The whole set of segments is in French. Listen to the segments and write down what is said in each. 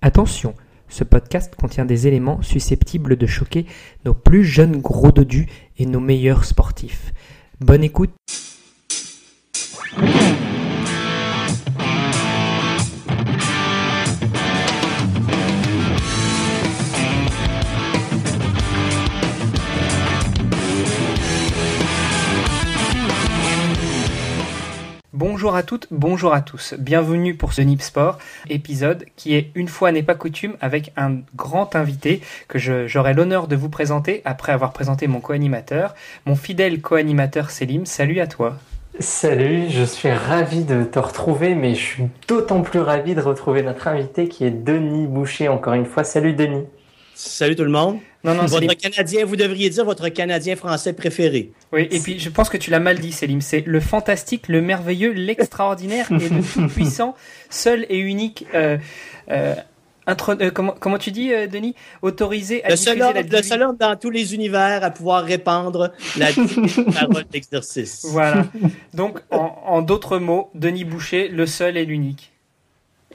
Attention, ce podcast contient des éléments susceptibles de choquer nos plus jeunes gros dodus et nos meilleurs sportifs. Bonne écoute Bonjour à toutes, bonjour à tous. Bienvenue pour ce Nip Sport épisode qui est une fois n'est pas coutume avec un grand invité que j'aurai l'honneur de vous présenter après avoir présenté mon co-animateur, mon fidèle co-animateur Selim. Salut à toi. Salut, je suis ravi de te retrouver, mais je suis d'autant plus ravi de retrouver notre invité qui est Denis Boucher encore une fois. Salut Denis. Salut tout le monde. Non, non, votre Canadien, vous devriez dire votre Canadien français préféré. Oui, et puis je pense que tu l'as mal dit, Célim. C'est le fantastique, le merveilleux, l'extraordinaire et le tout-puissant, seul et unique. Euh, euh, euh comment, comment, tu dis, Denis? Autorisé à le seul, homme, le seul homme dans tous les univers à pouvoir répandre la parole d'exercice. Voilà. Donc, en, en d'autres mots, Denis Boucher, le seul et l'unique.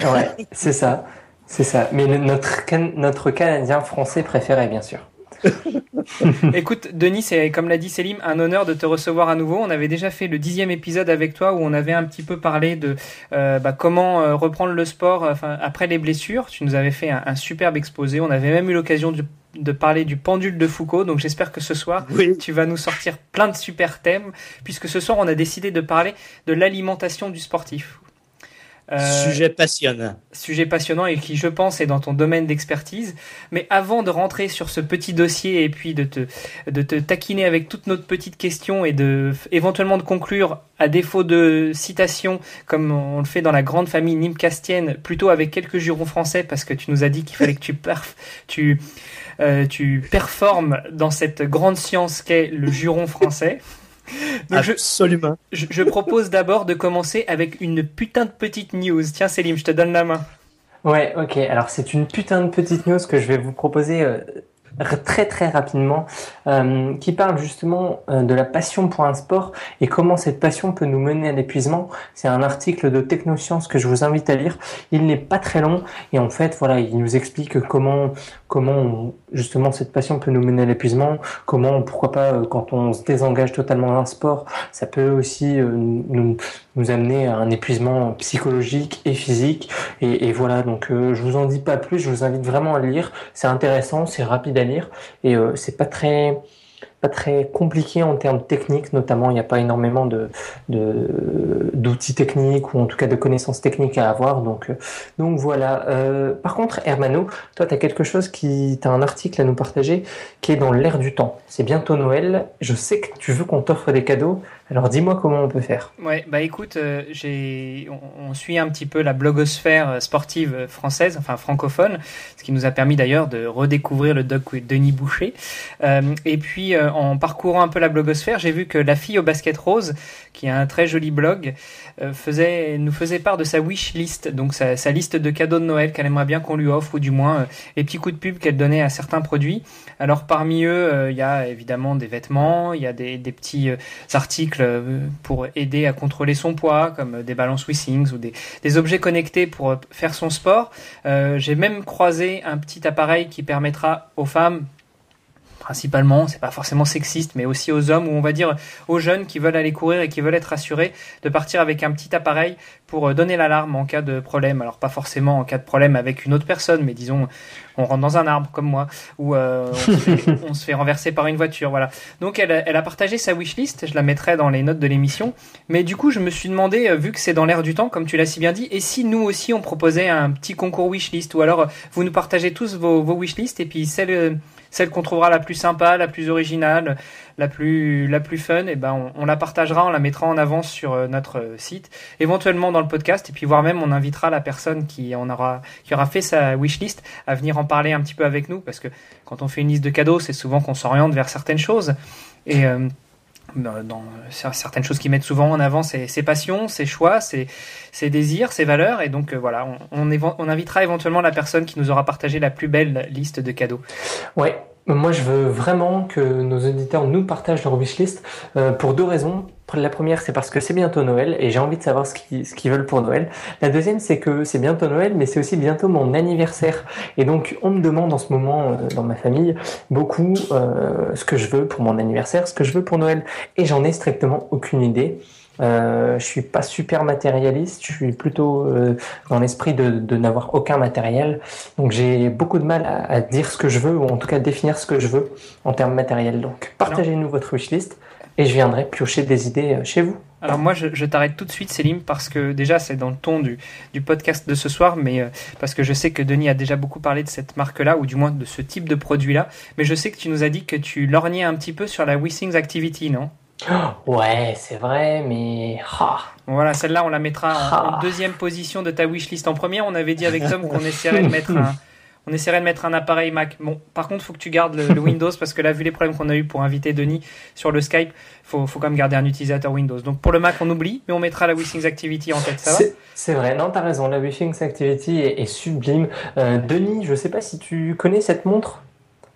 Ouais, c'est ça. C'est ça. Mais notre, notre Canadien français préféré, bien sûr. Écoute, Denis, c'est comme l'a dit Selim, un honneur de te recevoir à nouveau. On avait déjà fait le dixième épisode avec toi où on avait un petit peu parlé de euh, bah, comment euh, reprendre le sport après les blessures. Tu nous avais fait un, superbe exposé. On avait même eu l'occasion de, parler du pendule de Foucault. Donc j'espère que ce soir, tu vas nous sortir plein de super thèmes, puisque ce soir, on a décidé de parler de l'alimentation du sportif. Euh, sujet passionnant. Sujet passionnant et qui, je pense, est dans ton domaine d'expertise. Mais avant de rentrer sur ce petit dossier et puis de te, de te taquiner avec toutes nos petites questions et de éventuellement de conclure, à défaut de citation, comme on le fait dans la grande famille nimcastienne, plutôt avec quelques jurons français, parce que tu nous as dit qu'il fallait que tu, perf tu, euh, tu performes dans cette grande science qu'est le juron français. Absolument. Je, propose d'abord de commencer avec une putain de petite news. Tiens, Selim, je te donne la main. Ouais, ok. Alors, c'est une putain de petite news que je vais vous proposer euh, très très rapidement, euh, qui parle justement euh, de la passion pour un sport et comment cette passion peut nous mener à l'épuisement. C'est un article de Technosciences que je vous invite à lire. Il n'est pas très long et en fait, voilà, il nous explique comment comment justement cette passion peut nous mener à l'épuisement, comment pourquoi pas euh, quand on se désengage totalement d'un sport, ça peut aussi nous, nous amener à un épuisement psychologique et physique. Et, voilà, donc je vous en dis pas plus, je vous invite vraiment à lire. C'est intéressant, c'est rapide à lire et euh, c'est pas très très compliqué en termes techniques, notamment il n'y a pas énormément de d'outils techniques ou en tout cas de connaissances techniques à avoir. Donc euh, donc voilà. Euh, par contre, Hermano, toi tu as quelque chose qui tu un article à nous partager qui est dans l'air du temps. C'est bientôt Noël. Je sais que tu veux qu'on t'offre des cadeaux. Alors dis-moi comment on peut faire. Ouais, bah écoute, euh, j'ai, on, suit un petit peu la blogosphère sportive française, enfin francophone, ce qui nous a permis d'ailleurs de redécouvrir le doc Denis Boucher. Euh, et puis euh, en parcourant un peu la blogosphère, j'ai vu que la fille au basket rose, qui a un très joli blog, faisait, nous faisait part de sa wish list, donc sa, liste de cadeaux de Noël qu'elle aimerait bien qu'on lui offre, ou du moins les petits coups de pub qu'elle donnait à certains produits. Alors parmi eux, il y a évidemment des vêtements, il y a des petits articles euh, pour aider à contrôler son poids, comme des balances Wissings ou des, objets connectés pour faire son sport. Euh, j'ai même croisé un petit appareil qui permettra aux femmes principalement, c'est pas forcément sexiste, mais aussi aux hommes ou on va dire aux jeunes qui veulent aller courir et qui veulent être rassurés de partir avec un petit appareil pour euh, donner l'alarme en cas de problème. Alors pas forcément en cas de problème avec une autre personne, mais disons on rentre dans un arbre comme moi ou euh, on, se fait, renverser par une voiture. Voilà. Donc elle, elle a partagé sa wishlist. Je la mettrai dans les notes de l'émission. Mais du coup je me suis demandé, euh, vu que c'est dans l'air du temps, comme tu l'as si bien dit, et si nous aussi on proposait un petit concours wishlist ou alors vous nous partagez tous vos, vos wishlists et puis celle celle qu'on trouvera la plus sympa, la plus originale, la plus, la plus fun, et eh ben on, la partagera, on la mettra en avance sur euh, notre site, éventuellement dans le podcast, et puis voire même on invitera la personne qui en aura, qui aura fait sa wishlist à venir en parler un petit peu avec nous, parce que quand on fait une liste de cadeaux, c'est souvent qu'on s'oriente vers certaines choses, et euh, dans certaines choses qui mettent souvent en avant ses, passions, ses choix, ses, désirs, ses valeurs. Et donc euh, voilà, on, on, invitera éventuellement la personne qui nous aura partagé la plus belle liste de cadeaux. Ouais, Moi, je veux vraiment que nos auditeurs nous partagent leur wishlist euh, pour deux raisons. La première, c'est parce que c'est bientôt Noël et j'ai envie de savoir ce qu'ils veulent pour Noël. La deuxième, c'est que c'est bientôt Noël, mais c'est aussi bientôt mon anniversaire. Et donc, on me demande en ce moment euh, dans ma famille beaucoup euh, ce que je veux pour mon anniversaire, ce que je veux pour Noël. Et j'en ai strictement aucune idée. Euh, je suis pas super matérialiste, je suis plutôt euh, dans l'esprit de, de n'avoir aucun matériel. Donc j'ai beaucoup de mal à, à, dire ce que je veux, ou en tout cas définir ce que je veux en termes matériels. Donc partagez-nous votre wishlist et je viendrai piocher des idées euh, chez vous. Alors moi, je, je t'arrête tout de suite, Célim, parce que déjà, c'est dans le ton du, du, podcast de ce soir, mais euh, parce que je sais que Denis a déjà beaucoup parlé de cette marque-là, ou du moins de ce type de produit-là, mais je sais que tu nous as dit que tu lorgnais un petit peu sur la WeSings Activity, non? Ouais, c'est vrai, mais. Ah. Voilà, celle-là, on la mettra en, en, deuxième position de ta wishlist. En première, on avait dit avec Tom qu'on essaierait de mettre un. On essaierait de mettre un appareil Mac. Bon, par contre, faut que tu gardes le, le Windows parce que là, vu les problèmes qu'on a eu pour inviter Denis sur le Skype, faut, faut quand même garder un utilisateur Windows. Donc pour le Mac, on oublie, mais on mettra la WeSings Activity en tête. Ça va? C'est vrai, non, t'as raison. La WeSings Activity est, est sublime. Euh, Denis, je sais pas si tu connais cette montre?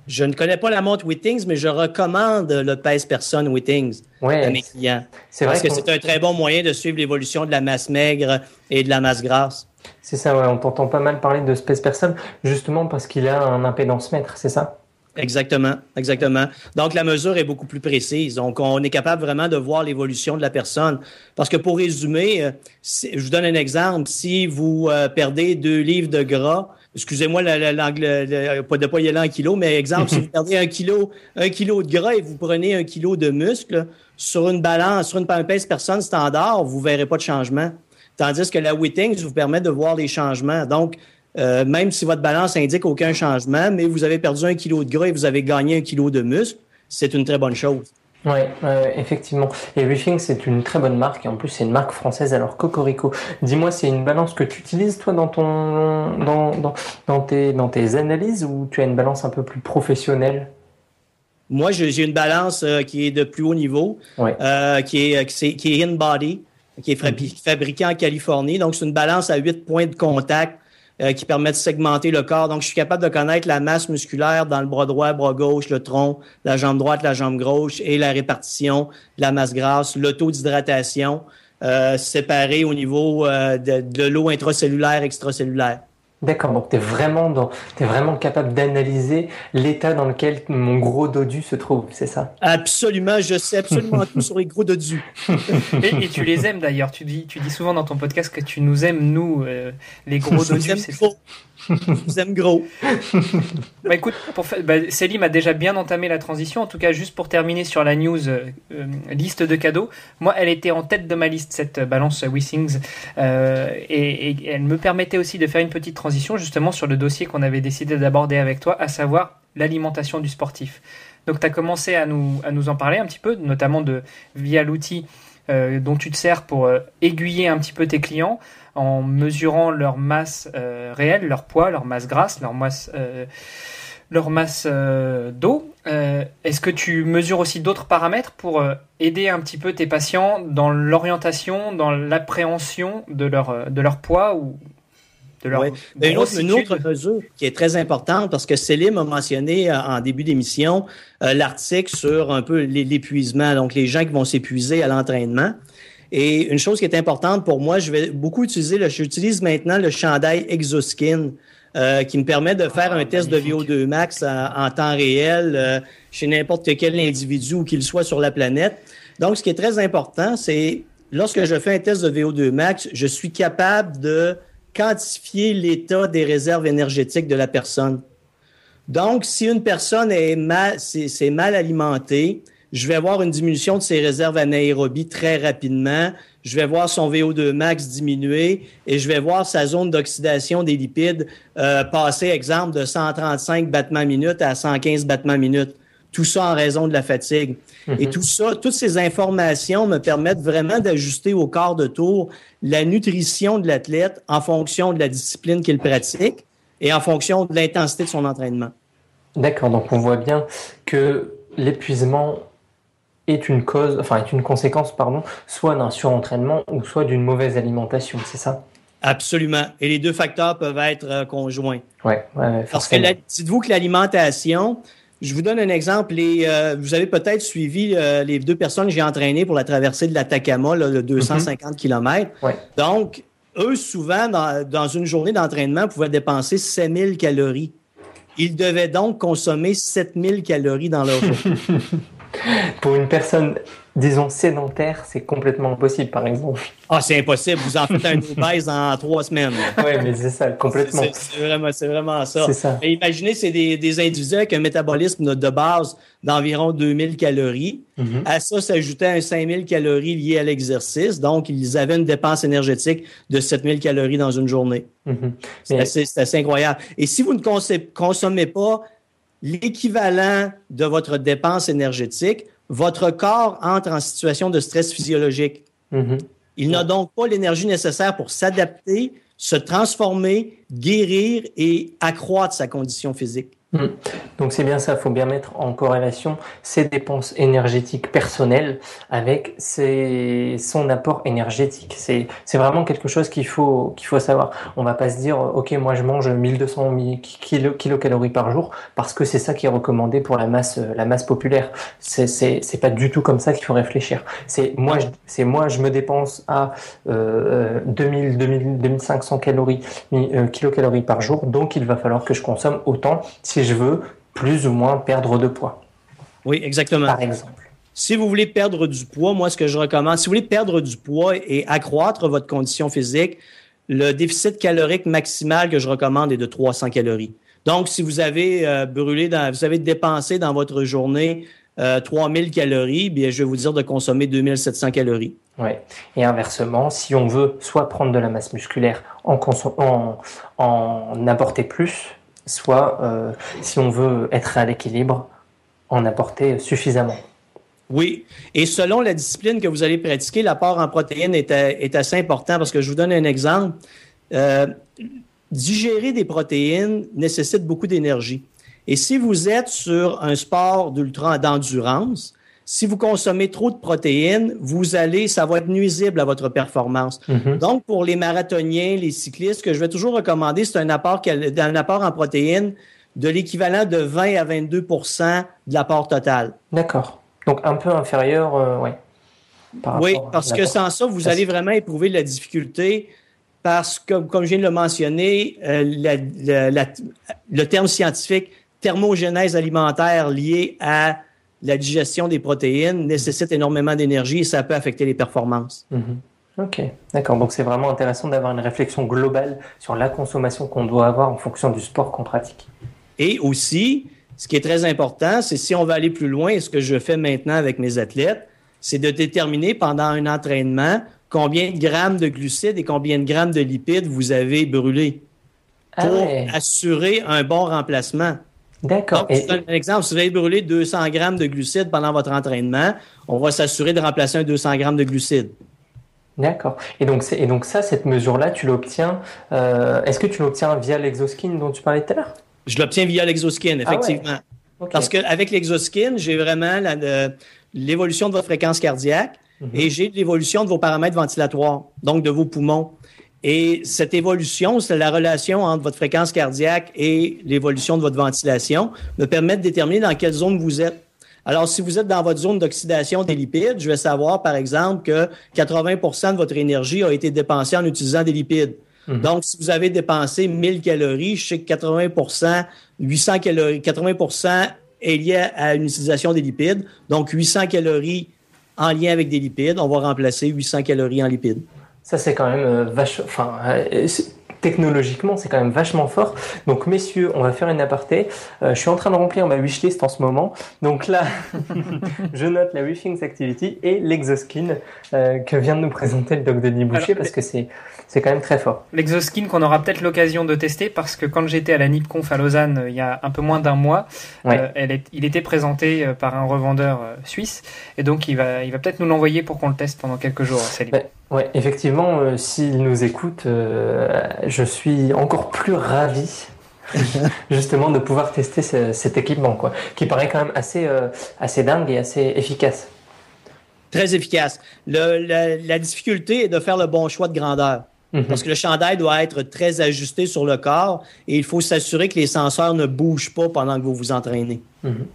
Je ne connais pas la montre Wittings, mais je recommande le pèse-personne Wittings ouais, à mes clients. C'est vrai parce que c'est un très bon moyen de suivre l'évolution de la masse maigre et de la masse grasse. C'est ça, ouais, on t'entend pas mal parler de pèse-personne, justement parce qu'il a un impédance mètre, c'est ça? Exactement, exactement. Donc, la mesure est beaucoup plus précise. Donc, on est capable vraiment de voir l'évolution de la personne. Parce que pour résumer, euh, je vous donne un exemple. Si vous euh, perdez deux livres de gras, excusez-moi l'angle, pas de pas y aller en kilo, mais exemple, si vous perdez un kilo, un kilo de gras et vous prenez un kilo de muscle, sur une balance, sur une pèse personne standard, vous verrez pas de changement. Tandis que la Wittings vous permet de voir les changements. Donc, euh, même si votre balance indique aucun changement, mais vous avez perdu un kilo de gras et vous avez gagné un kilo de muscle, c'est une très bonne chose. Oui, euh, effectivement. Et Wishing, c'est une très bonne marque et en plus c'est une marque française. Alors Cocorico, dis-moi, c'est une balance que tu utilises toi dans ton dans, dans, dans, tes, dans tes analyses ou tu as une balance un peu plus professionnelle? Moi, j'ai une balance euh, qui est de plus haut niveau, ouais. euh, qui est qui est, qui est in body, qui est mm-hmm. fabriquée en Californie. Donc c'est une balance à 8 points de contact euh, qui permet de segmenter le corps. Donc, je suis capable de connaître la masse musculaire dans le bras droit, bras gauche, le tronc, la jambe droite, la jambe gauche et la répartition la masse grasse, le taux d'hydratation euh, au niveau euh, de, de l'eau intracellulaire, extracellulaire. D'accord, donc tu es vraiment, dans, es vraiment capable d'analyser l'état dans lequel mon gros dodu se trouve, c'est ça? Absolument, je sais absolument tout sur les gros dodus. et, et, tu les aimes d'ailleurs, tu dis, tu dis souvent dans ton podcast que tu nous aimes, nous, euh, les gros dodus. C'est je vous aime gros. bah écoute, pour bah, Célim a déjà bien entamé la transition. En tout cas, juste pour terminer sur la news euh, liste de cadeaux, moi, elle était en tête de ma liste, cette balance. Euh, et, et, elle me permettait aussi de faire une petite transition justement sur le dossier qu'on avait décidé d'aborder avec toi, à savoir l'alimentation du sportif. Donc, tu as commencé à nous, à nous en parler un petit peu, notamment de, via l'outil euh, dont tu te sers pour euh, aiguiller un petit peu tes clients en mesurant leur masse euh, réelle, leur poids, leur masse grasse, leur masse, leur masse d'eau. Est-ce que tu mesures aussi d'autres paramètres pour aider un petit peu tes patients dans l'orientation, dans l'appréhension de leur, de leur poids ou de leur ouais. une, autre, une, autre, mesure qui est très importante parce que Célim a mentionné en début d'émission l'article sur un peu l'épuisement, donc les gens qui vont s'épuiser à l'entraînement. Et une chose qui est importante pour moi, je vais beaucoup utiliser, le, j'utilise maintenant le chandail Exoskin. Euh, qui me permet de faire un test de VO2 max en, en temps réel euh, chez n'importe quel individu ou qu'il soit sur la planète. Donc, ce qui est très important, c'est lorsque je fais un test de VO2 max, je suis capable de quantifier l'état des réserves énergétiques de la personne. Donc, si une personne est mal, c'est, mal alimentée, je vais avoir une diminution de ses réserves anaérobies très rapidement. Je vais voir son VO2 max diminuer et je vais voir sa zone d'oxydation des lipides euh, passer, exemple, de 135 battements minutes à 115 battements minutes. Tout ça en raison de la fatigue. Et tout ça, toutes ces informations me permettent vraiment d'ajuster au quart de tour la nutrition de l'athlète en fonction de la discipline qu'il pratique et en fonction de l'intensité de son entraînement. D'accord, donc on voit bien que l'épuisement est une cause, enfin est une conséquence, pardon, soit d'un surentraînement ou soit d'une mauvaise alimentation, c'est ça? Absolument. Et les deux facteurs peuvent être euh, conjoints. Ouais, ouais, Parce que dites-vous que l'alimentation, je vous donne un exemple. Euh, vous avez peut-être suivi euh, les deux personnes que j'ai entraînées pour la traversée de l'Atacama, le 250 km. Donc, eux, souvent, dans, une journée d'entraînement, pouvaient dépenser 7000 calories. Ils devaient donc consommer 7000 calories dans leur journée. pour une personne disons, sédentaire, c'est complètement impossible, par exemple. Ah, c'est impossible. Vous en faites un obèse en trois semaines. Oui, mais c'est ça, complètement. C'est vraiment, vraiment, ça. C'est ça. imaginez, c'est des, des, individus avec un métabolisme de base d'environ 2000 calories. Mm-hmm. À ça s'ajoutait un 5000 calories liées à l'exercice. Donc, ils avaient une dépense énergétique de 7000 calories dans une journée. Mm-hmm. C'est assez, incroyable. Et si vous ne consommez pas l'équivalent de votre dépense énergétique, votre corps entre en situation de stress physiologique. Mm-hmm. Il n'a donc pas l'énergie nécessaire pour s'adapter, se transformer, guérir et accroître sa condition physique. Mm. Donc c'est bien ça, il faut bien mettre en corrélation ses dépenses énergétiques personnelles avec ses, son apport énergétique. C'est, vraiment quelque chose qu'il faut, faut savoir. On va pas se dire, ok, moi je mange 1200 kilo, kilocalories par jour parce que c'est ça qui est recommandé pour la masse, la masse populaire. C'est, c'est, pas du tout comme ça qu'il faut réfléchir. C'est moi, je, moi, je me dépense à euh, 2000, 2000, 2500 calories, euh, kilocalories par jour, donc il va falloir que je consomme autant je veux plus ou moins perdre de poids. Oui, exactement. Par exemple. Si vous voulez perdre du poids, moi, ce que je recommande, si vous voulez perdre du poids et accroître votre condition physique, le déficit calorique maximal que je recommande est de 300 calories. Donc, si vous avez euh, brûlé, dans, vous avez dépensé dans votre journée euh, 3000 calories, bien, je vais vous dire de consommer 2700 calories. Oui. Et inversement, si on veut soit prendre de la masse musculaire en, en, en apporter plus, soit, euh, si on veut être à l'équilibre, en apporter suffisamment. Oui, et selon la discipline que vous allez pratiquer, l'apport en protéines est, assez important parce que je vous donne un exemple. Euh, digérer des protéines nécessite beaucoup d'énergie. Et si vous êtes sur un sport d'ultra d'endurance, si vous consommez trop de protéines, vous allez, ça va être nuisible à votre performance. Mm-hmm. Donc, pour les marathoniens, les cyclistes, ce que je vais toujours recommander, c'est un apport, un apport en protéines de l'équivalent de 20 à 22% de l'apport total. D'accord. Donc, un peu inférieur, euh, ouais, Oui, parce que sans ça, vous allez vraiment éprouver de la difficulté parce que, comme je viens de le mentionner, euh, le terme scientifique thermogénèse alimentaire liée à la digestion des protéines nécessite énormément d'énergie et ça peut affecter les performances. Mhm. Ok, d'accord. Donc c'est vraiment intéressant d'avoir une réflexion globale sur la consommation qu'on doit avoir en fonction du sport qu'on pratique. Et aussi, ce qui est très important, c'est si on va aller plus loin, et ce que je fais maintenant avec mes athlètes, c'est de déterminer pendant un entraînement combien de grammes de glucides et combien de grammes de lipides vous avez brûlés ah pour assurer un bon remplacement. D'accord. Et... Un exemple, si vous avez brûlé 200 grammes de glucides pendant votre entraînement, on va s'assurer de remplacer un 200 grammes de glucides. D'accord. Et donc, et donc ça, cette mesure-là, tu l'obtiens. Euh, est-ce que tu l'obtiens via l'exoskin dont tu parlais tout à l'heure? Je l'obtiens via l'exoskin, ah effectivement. Parce qu'avec l'exoskin, j'ai vraiment l'évolution de votre fréquence cardiaque mhm. et j'ai l'évolution de vos paramètres ventilatoires, donc de vos poumons. Et cette évolution, c'est la relation entre votre fréquence cardiaque et l'évolution de votre ventilation, me permet de déterminer dans quelle zone vous êtes. Alors, si vous êtes dans votre zone d'oxydation des lipides, je vais savoir, par exemple, que 80% de votre énergie a été dépensée en utilisant des lipides. Mhm. Donc, si vous avez dépensé 1000 calories, je sais que 80 800 calories, 80% est lié à une utilisation des lipides. Donc, 800 calories en lien avec des lipides, on va remplacer 800 calories en lipides. Ça, c'est quand même euh, vache. Enfin, euh, technologiquement, c'est quand même vachement fort. Donc, messieurs, on va faire une aparté. Euh, je suis en train de remplir ma wishlist en ce moment. Donc là, je note la Wishings Activity et l'Exoskin que vient de nous présenter le doc Denis Boucher parce que c'est c'est quand même très fort. L'Exoskin qu'on aura peut-être l'occasion de tester parce que quand j'étais à la NIPConf à Lausanne il y a un peu moins d'un mois, elle est, il était présenté par un revendeur suisse et donc il va, il va peut-être nous l'envoyer pour qu'on le teste pendant quelques jours. Ouais, effectivement, euh, s'il nous écoute, euh, je suis encore plus ravi justement de pouvoir tester cet équipement, quoi, qui paraît quand même assez, euh, assez dingue et assez efficace. Très efficace. Le, la, difficulté est de faire le bon choix de grandeur. Mhm. Parce que le chandail doit être très ajusté sur le corps et il faut s'assurer que les senseurs ne bougent pas pendant que vous vous entraînez. Mhm.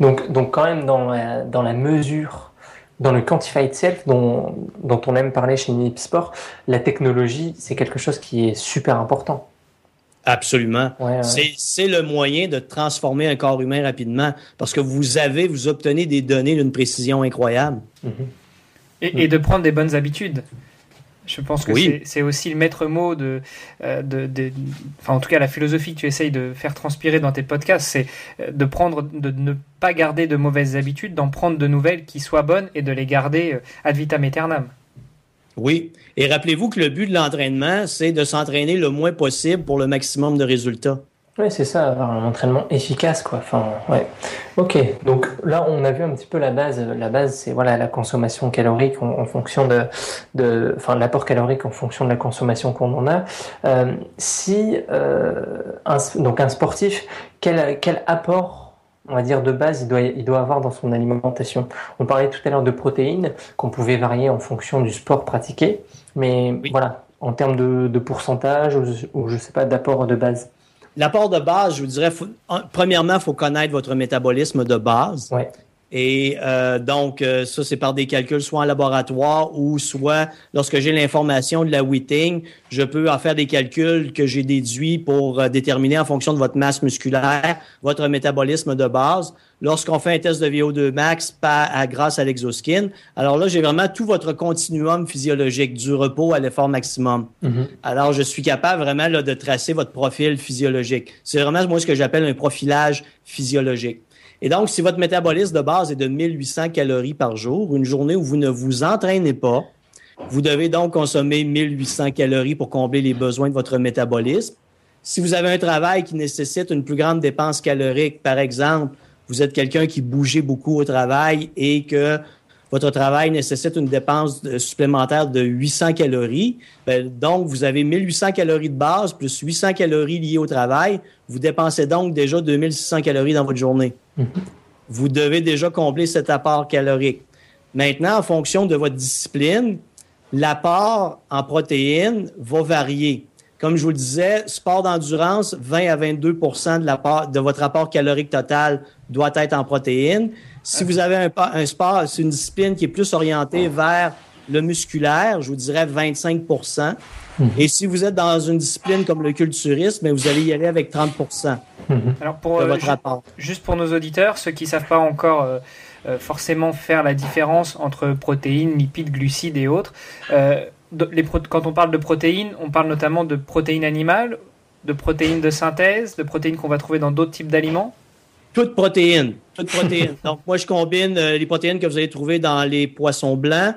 Donc, donc quand même dans dans la mesure, dans le quantified self dont, dont on aime parler chez Nip Sport, la technologie, c'est quelque chose qui est super important. Absolument. C'est le moyen de transformer un corps humain rapidement parce que vous avez, vous obtenez des données d'une précision incroyable. Mhm. et, de prendre des bonnes habitudes. Je pense que c'est aussi le maître mot de, euh, de, de, enfin en tout cas la philosophie que tu essayes de faire transpirer dans tes podcasts, c'est euh, de prendre, de ne pas garder de mauvaises habitudes, d'en prendre de nouvelles qui soient bonnes et de les garder euh, ad vitam aeternam. Oui, et rappelez-vous que le but de l'entraînement, c'est de s'entraîner le moins possible pour le maximum de résultats. Oui, c'est ça, avoir un entraînement efficace, quoi. Enfin, ouais. Ok, donc là, on a vu un petit peu la base. La base, c'est voilà la consommation calorique en, fonction de, de, enfin, l'apport calorique en fonction de la consommation qu'on en a. Euh, si euh, un, donc un sportif, quel, quel apport, on va dire de base, il doit, il doit avoir dans son alimentation? On parlait tout à l'heure de protéines qu'on pouvait varier en fonction du sport pratiqué, mais voilà, en termes de, de pourcentage ou, ou je sais pas d'apport de base. L'apport de base, je vous dirais, premièrement, il faut connaître votre métabolisme de base. Ouais. Et euh, donc, euh, ça, c'est par des calculs soit en laboratoire ou soit lorsque j'ai l'information de la Whiting, je peux en faire des calculs que j'ai déduits pour euh, déterminer en fonction de votre masse musculaire, votre métabolisme de base. Lorsqu'on fait un test de VO2 max pas à, grâce à l'exoskin, alors là, j'ai vraiment tout votre continuum physiologique, du repos à l'effort maximum. Mm-hmm. Alors, je suis capable vraiment là, de tracer votre profil physiologique. C'est vraiment moi ce que j'appelle un profilage physiologique. Et donc, si votre métabolisme de base est de 1800 calories par jour, une journée où vous ne vous entraînez pas, vous devez donc consommer 1800 calories pour combler les besoins de votre métabolisme. Si vous avez un travail qui nécessite une plus grande dépense calorique, par exemple, vous êtes quelqu'un qui bougeait beaucoup au travail et que votre travail nécessite une dépense supplémentaire de 800 calories, ben, donc vous avez 1800 calories de base plus 800 calories liées au travail. Vous dépensez donc déjà 2600 calories dans votre journée. Mm-hmm. Vous devez déjà combler cet apport calorique. Maintenant, en fonction de votre discipline, l'apport en protéines va varier. Comme je vous le disais, sport d'endurance, 20 à 22 de, de votre apport calorique total doit être en protéines. Si vous avez un, un sport, c'est une discipline qui est plus orientée vers le musculaire, je vous dirais 25 mhm. Et si vous êtes dans une discipline comme le culturisme, vous allez y aller avec 30 mhm. Alors pour, de euh, votre rapport. Juste pour nos auditeurs, ceux qui ne savent pas encore euh, euh, forcément faire la différence entre protéines, lipides, glucides et autres, quand on parle de protéines, on parle notamment de protéines animales, de protéines de synthèse, de protéines qu'on va trouver dans d'autres types d'aliments toutes protéines. Toutes protéines. Donc, moi, je combine euh, les protéines que vous allez trouver dans les poissons blancs,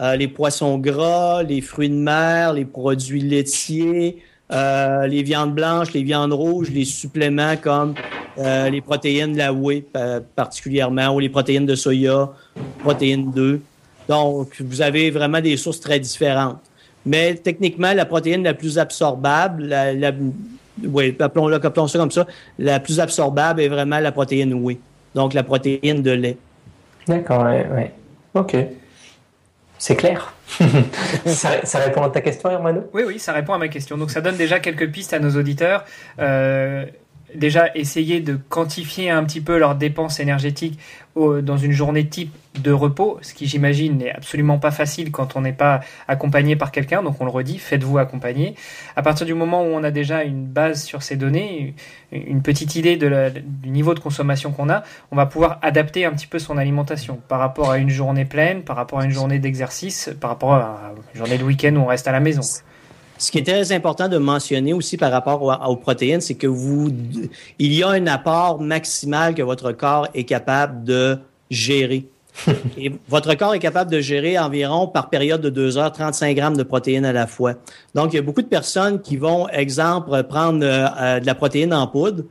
euh, les poissons gras, les fruits de mer, les produits laitiers, euh, les viandes blanches, les viandes rouges, les suppléments comme les protéines de la whey particulièrement, ou les protéines de soya, protéines d'œufs. Donc, vous avez vraiment des sources très différentes. Mais techniquement, la protéine la plus absorbable, la, la oui, appelons ça comme ça, la plus absorbable est vraiment la protéine oui. Donc la protéine de lait. D'accord, oui. Ouais. OK. C'est clair. ça, répond à ta question, Hermano? Oui, oui, ça répond à ma question. Donc ça donne déjà quelques pistes à nos auditeurs. Euh, déjà essayer de quantifier un petit peu leurs dépenses énergétiques dans une journée type de repos, ce qui j'imagine n'est absolument pas facile quand on n'est pas accompagné par quelqu'un, donc on le redit, faites-vous accompagner. À partir du moment où on a déjà une base sur ces données, une petite idée de du niveau de consommation qu'on a, on va pouvoir adapter un petit peu son alimentation par rapport à une journée pleine, par rapport à une journée d'exercice, par rapport à une journée de week-end où on reste à la maison. Ce qui est très important de mentionner aussi par rapport aux, protéines, c'est que vous, il y a un apport maximal que votre corps est capable de gérer. Et votre corps est capable de gérer environ par période de deux heures 35 grammes de protéines à la fois. Donc, il y a beaucoup de personnes qui vont, exemple, prendre euh, euh, de la protéine en poudre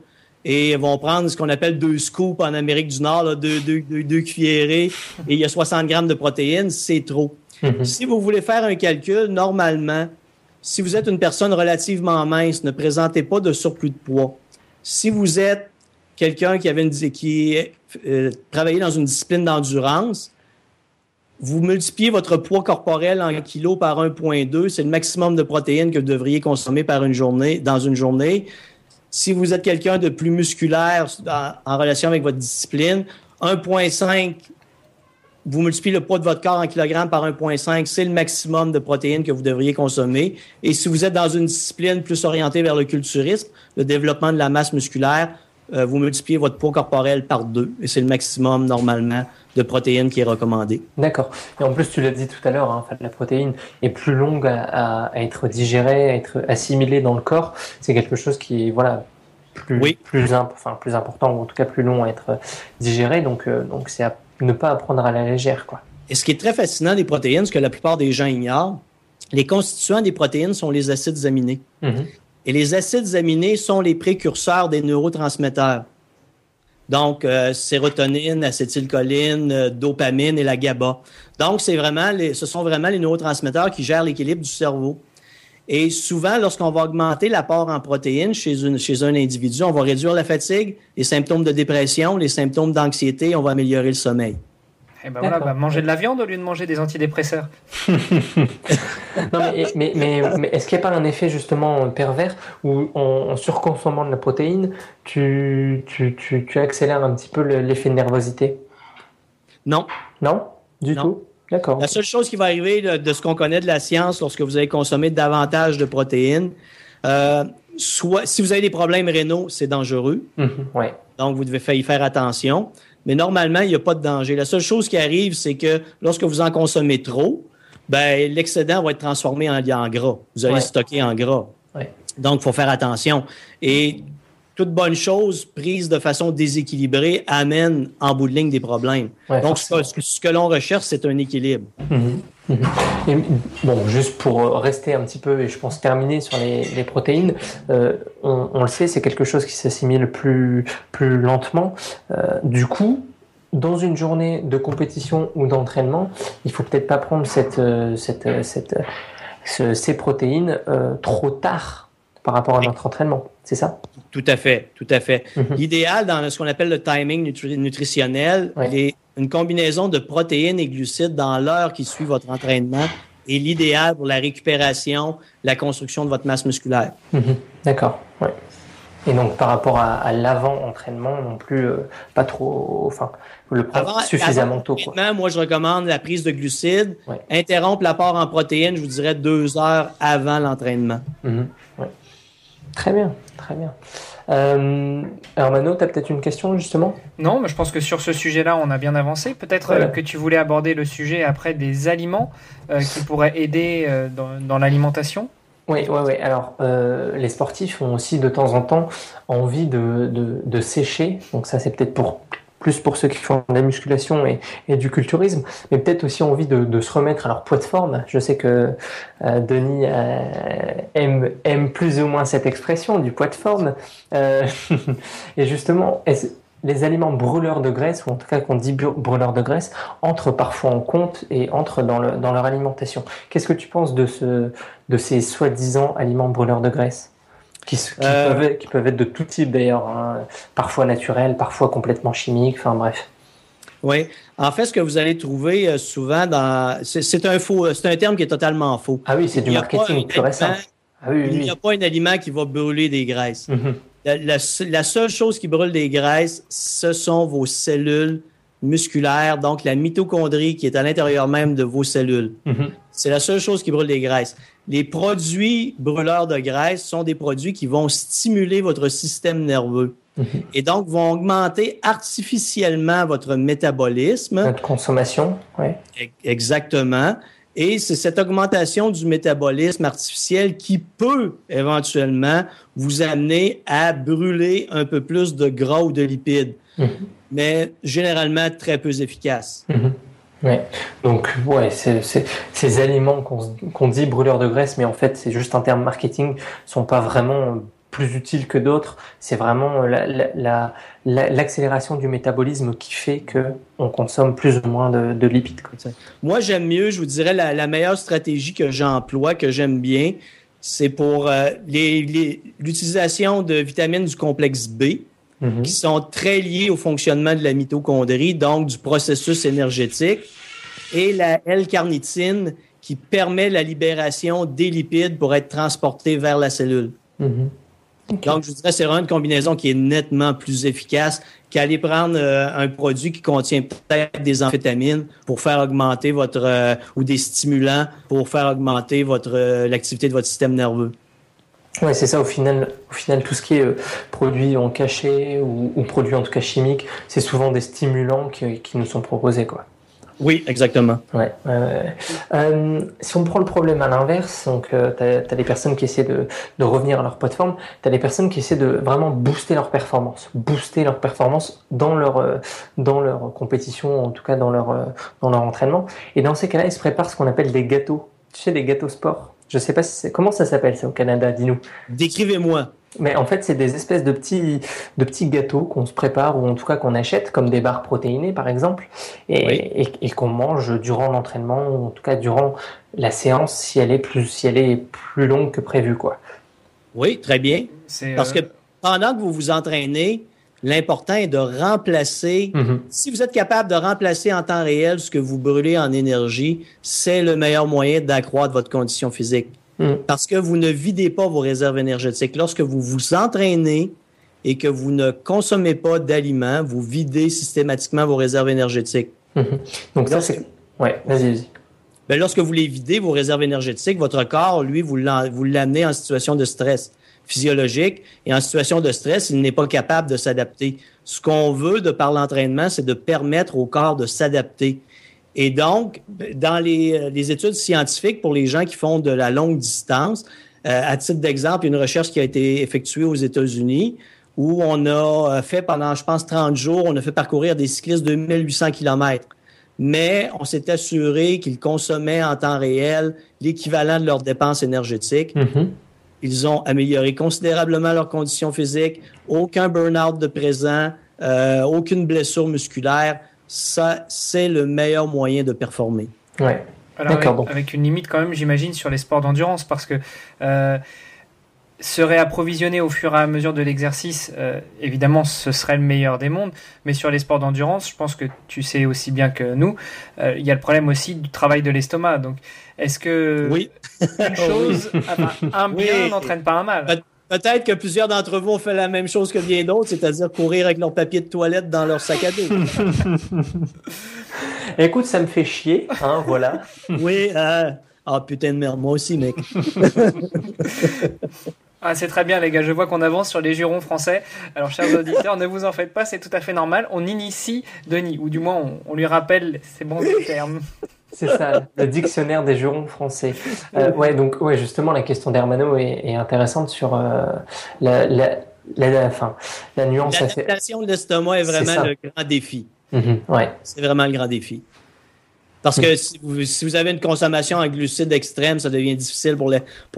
et vont prendre ce qu'on appelle deux scoops en Amérique du Nord, deux, deux, deux, cuillerées, et il y a 60 grammes de protéines, c'est trop. Mm-hmm. Si vous voulez faire un calcul, normalement, si vous êtes une personne relativement mince, ne présentez pas de surplus de poids. Si vous êtes quelqu'un qui avait une, qui euh, dans une discipline d'endurance, vous multipliez votre poids corporel en kilos par 1,2, c'est le maximum de protéines que vous devriez consommer par une journée, dans une journée. Si vous êtes quelqu'un de plus musculaire en, relation avec votre discipline, 1,5, vous multipliez le poids de votre corps en kilogrammes par 1,5, c'est le maximum de protéines que vous devriez consommer. Et si vous êtes dans une discipline plus orientée vers le culturisme, le développement de la masse musculaire, euh, vous multipliez votre poids corporel par deux. Et c'est le maximum, normalement, de protéines qui est recommandé. D'accord. Et en plus, tu l'as dit tout à l'heure, hein, la protéine est plus longue à, être digérée, à être assimilée dans le corps. C'est quelque chose qui est voilà, plus, plus, enfin, plus important, ou en tout cas plus long à être digéré. Donc, euh, donc c'est à ne pas apprendre à la légère. Quoi. Et ce qui est très fascinant des protéines, ce que la plupart des gens ignorent, les constituants des protéines sont les acides aminés. Mm-hmm. Et les acides aminés sont les précurseurs des neurotransmetteurs. Donc, euh, sérotonine, acétylcholine, euh, dopamine et la GABA. Donc, c'est vraiment les, ce sont vraiment les neurotransmetteurs qui gèrent l'équilibre du cerveau. Et souvent, lorsqu'on va augmenter l'apport en protéines chez, une, chez un individu, on va réduire la fatigue, les symptômes de dépression, les symptômes d'anxiété, on va améliorer le sommeil. Eh ben voilà, bah, manger de la viande au lieu de manger des antidépresseurs. non, mais, mais, mais, est-ce qu'il n'y a pas un effet justement pervers où en, surconsommant de la protéine, tu, tu, tu, tu accélères un petit peu l'effet de nervosité? Non. Non? Du tout? D'accord. La seule chose qui va arriver de, ce qu'on connaît de la science lorsque vous allez consommer davantage de protéines, euh, soit si vous avez des problèmes rénaux, c'est dangereux. Mhm, ouais. Donc, vous devez y faire attention. Mais normalement, il n'y a pas de danger. La seule chose qui arrive, c'est que lorsque vous en consommez trop, ben, l'excédent va être transformé en, en gras. Vous allez stocker en gras. Donc, il faut faire attention. Et toute bonne chose prise de façon déséquilibrée amène en bout de ligne des problèmes. Donc, ce que, l'on recherche, c'est un équilibre. Mhm. Mhm. bon, juste pour rester un petit peu, et je pense terminer sur les, protéines, euh, on, le sait, c'est quelque chose qui s'assimile plus, plus lentement. Euh, du coup, dans une journée de compétition ou d'entraînement, il faut peut-être pas prendre cette, euh, cette, cette, ces protéines trop tard par rapport à notre entraînement. C'est ça? Tout à fait, tout à fait. Mhm. L'idéal dans ce qu'on appelle le timing nutritionnel, est une combinaison de protéines et glucides dans l'heure qui suit votre entraînement est l'idéal pour la récupération, la construction de votre masse musculaire. Mhm. D'accord. Ouais. Et donc par rapport à, l'avant-entraînement non plus, euh, pas trop, enfin, le prendre suffisamment tôt. Quoi. Moi, je recommande la prise de glucides, interrompre l'apport en protéines, je vous dirais deux heures avant l'entraînement. Mhm. Très bien, très bien. Euh, alors Mano, tu as peut-être une question justement? Non, mais je pense que sur ce sujet-là, on a bien avancé. Peut-être euh, que tu voulais aborder le sujet après des aliments euh, qui pourraient aider dans, l'alimentation? Oui, oui, oui. Alors, les sportifs ont aussi de temps en temps envie de, de sécher. Donc ça, c'est peut-être pour plus pour ceux qui font de la musculation et, du culturisme, mais peut-être aussi envie de, se remettre à leur poids de forme. Je sais que euh, Denis euh, aime, plus ou moins cette expression du poids de forme. Euh, et justement, les aliments brûleurs de graisse, ou en tout cas qu'on dit brûleurs de graisse, entrent parfois en compte et entrent dans, le, dans leur alimentation. Qu'est-ce que tu penses de ces soi-disant aliments brûleurs de graisse? Qui, euh, peuvent être, qui, peuvent être, de tout type d'ailleurs, hein. parfois naturels, parfois complètement chimiques, enfin bref. Oui. En fait, ce que vous allez trouver euh, souvent dans. C'est un faux, c'est un terme qui est totalement faux. Ah oui, c'est du marketing plus récent. Ah il n'y a pas un aliment qui va brûler des graisses. Mm-hmm. la, seule chose qui brûle des graisses, ce sont vos cellules musculaires, donc la mitochondrie qui est à l'intérieur même de vos cellules. Mm-hmm. C'est la seule chose qui brûle des graisses. Les produits brûleurs de graisse sont des produits qui vont stimuler votre système nerveux mhm. et donc vont augmenter artificiellement votre métabolisme. Votre consommation, oui. Exactement. Et c'est cette augmentation du métabolisme artificiel qui peut éventuellement vous amener à brûler un peu plus de gras ou de lipides, mhm. mais généralement très peu efficace. Mhm. Ouais. Donc, ouais, ces aliments qu'on dit brûleurs de graisse, mais en fait, c'est juste un terme marketing, sont pas vraiment plus utiles que d'autres. C'est vraiment l'accélération la, du métabolisme qui fait que on consomme plus ou moins de, de lipides. Moi, j'aime mieux, je vous dirais, la, la meilleure stratégie que j'emploie, que j'aime bien, c'est pour euh, l'utilisation de vitamines du complexe B. Mhm. qui sont très liés au fonctionnement de la mitochondrie, donc du processus énergétique. et la L-carnitine qui permet la libération des lipides pour être transportés vers la cellule. Mhm. Donc, je vous dirais, c'est vraiment une combinaison qui est nettement plus efficace qu'aller prendre euh, un produit qui contient peut-être des amphétamines pour faire augmenter votre euh, ou des stimulants pour faire augmenter votre euh, l'activité de votre système nerveux. Ouais, c'est ça. Au final, au final, tout ce qui est produit en cachet ou, ou produit en tout cas chimique, c'est souvent des stimulants qui, qui nous sont proposés, quoi. Oui, exactement. Ouais. Euh, si on prend le problème à l'inverse, donc euh, tu as, des personnes qui essaient de, de revenir à leur plateforme, tu as des personnes qui essaient de vraiment booster leur performance, booster leur performance dans leur euh, dans leur compétition, en tout cas dans leur euh, dans leur entraînement. Et dans ces cas-là, ils se préparent ce qu'on appelle des gâteaux. Tu sais, des gâteaux sport? Je sais pas si c'est comment ça s'appelle ça au Canada. Dis-nous. Décrivez-moi. Mais en fait, c'est des espèces de petits, de petits gâteaux qu'on se prépare ou en tout cas qu'on achète, comme des barres protéinées par exemple, et, et, et qu'on mange durant l'entraînement ou en tout cas durant la séance si elle est plus, si elle est plus longue que prévu, quoi. Oui, très bien. Parce que pendant que vous vous entraînez, l'important est de remplacer. Mm -hmm. Si vous êtes capable de remplacer en temps réel ce que vous brûlez en énergie, c'est le meilleur moyen d'accroître votre condition physique. Mm. Parce que vous ne videz pas vos réserves énergétiques. Lorsque vous vous entraînez et que vous ne consommez pas d'aliments, vous videz systématiquement vos réserves énergétiques. Mm -hmm. Donc, ça, c'est. Ouais, vas-y, vas-y. Ben, lorsque vous les videz, vos réserves énergétiques, votre corps, lui, vous l'amenez en situation de stress physiologique et en situation de stress, il n'est pas capable de s'adapter. Ce qu'on veut de par l'entraînement, c'est de permettre au corps de s'adapter. Et donc, dans les, les, études scientifiques pour les gens qui font de la longue distance, euh, à titre d'exemple, une recherche qui a été effectuée aux États-Unis où on a fait pendant, je pense, 30 jours, on a fait parcourir des cyclistes de 1800 km. Mais on s'est assuré qu'ils consommaient en temps réel l'équivalent de leurs dépenses énergétiques. Mm -hmm. Ils ont amélioré considérablement leurs conditions physiques, aucun burn-out de présent, euh, aucune blessure musculaire ça, c'est le meilleur moyen de performer. Ouais. Alors avec, avec, une limite quand même, j'imagine, sur les sports d'endurance, parce que euh, se réapprovisionner au fur et à mesure de l'exercice, euh, évidemment, ce serait le meilleur des mondes. Mais sur les sports d'endurance, je pense que tu sais aussi bien que nous, euh, il y a le problème aussi du travail de l'estomac. Donc, est-ce que oui. une chose, enfin, un bien oui. n'entraîne pas un mal? Peut-être que plusieurs d'entre vous ont fait la même chose que bien d'autres, c'est-à-dire courir avec leur papier de toilette dans leur sac à dos. Écoute, ça me fait chier, hein, voilà. oui, euh... ah putain de merde, moi aussi, mec. Ah, c'est très bien, les gars. Je vois qu'on avance sur les jurons français. Alors, chers auditeurs, ne vous en faites pas, c'est tout à fait normal. On initie Denis, ou du moins, on, on lui rappelle ces bons termes. C'est ça, le dictionnaire des jurons français. Euh, ouais, donc ouais, justement, la question d'Hermano est, est, intéressante sur euh, la, la, la, la, fin, la nuance. L'adaptation de l'estomac est vraiment est le grand défi. -hmm, ouais. C'est vraiment le grand défi. Parce que si vous, si vous, avez une consommation en glucides extrême, ça devient difficile pour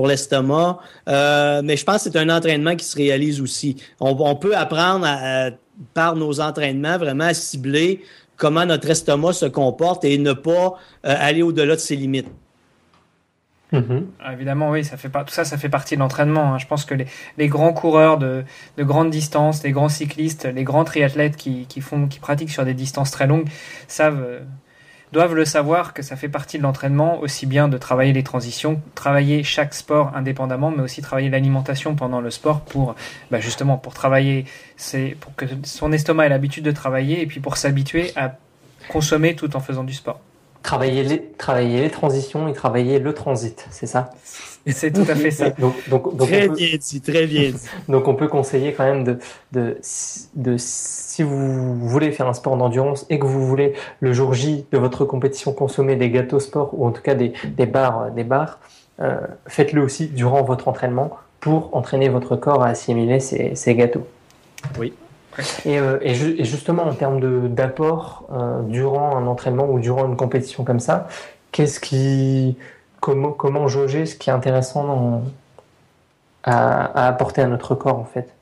l'estomac. Pour euh, mais je pense que c'est un entraînement qui se réalise aussi. On, on peut apprendre à, à, par nos entraînements vraiment à cibler comment notre estomac se comporte et ne pas euh, aller au-delà de ses limites. Mm -hmm. Évidemment, oui, ça fait pas, tout ça, ça fait partie de l'entraînement. Hein. Je pense que les, les grands coureurs de, de grande distance, les grands cyclistes, les grands triathlètes qui, qui, font, qui pratiquent sur des distances très longues savent, euh, doivent le savoir que ça fait partie de l'entraînement, aussi bien de travailler les transitions, travailler chaque sport indépendamment, mais aussi travailler l'alimentation pendant le sport pour, bah justement, pour travailler, c'est pour que son estomac ait l'habitude de travailler et puis pour s'habituer à consommer tout en faisant du sport. Travailler les, travailler les transitions et travailler le transit, c'est ça? C'est tout à fait ça. donc, donc, donc très peut, bien dit, très bien dit. donc on peut conseiller quand même de, de, de, si vous voulez faire un sport d'endurance et que vous voulez le jour J de votre compétition consommer des gâteaux sport ou en tout cas des, des bars, des bars euh, faites-le aussi durant votre entraînement pour entraîner votre corps à assimiler ces, ces gâteaux. Oui. Et, euh, et, ju et, justement, en termes d'apport euh, durant un entraînement ou durant une compétition comme ça, qu'est-ce qui, comment, comment jauger ce qui est intéressant dans, à, à, apporter à notre corps en fait?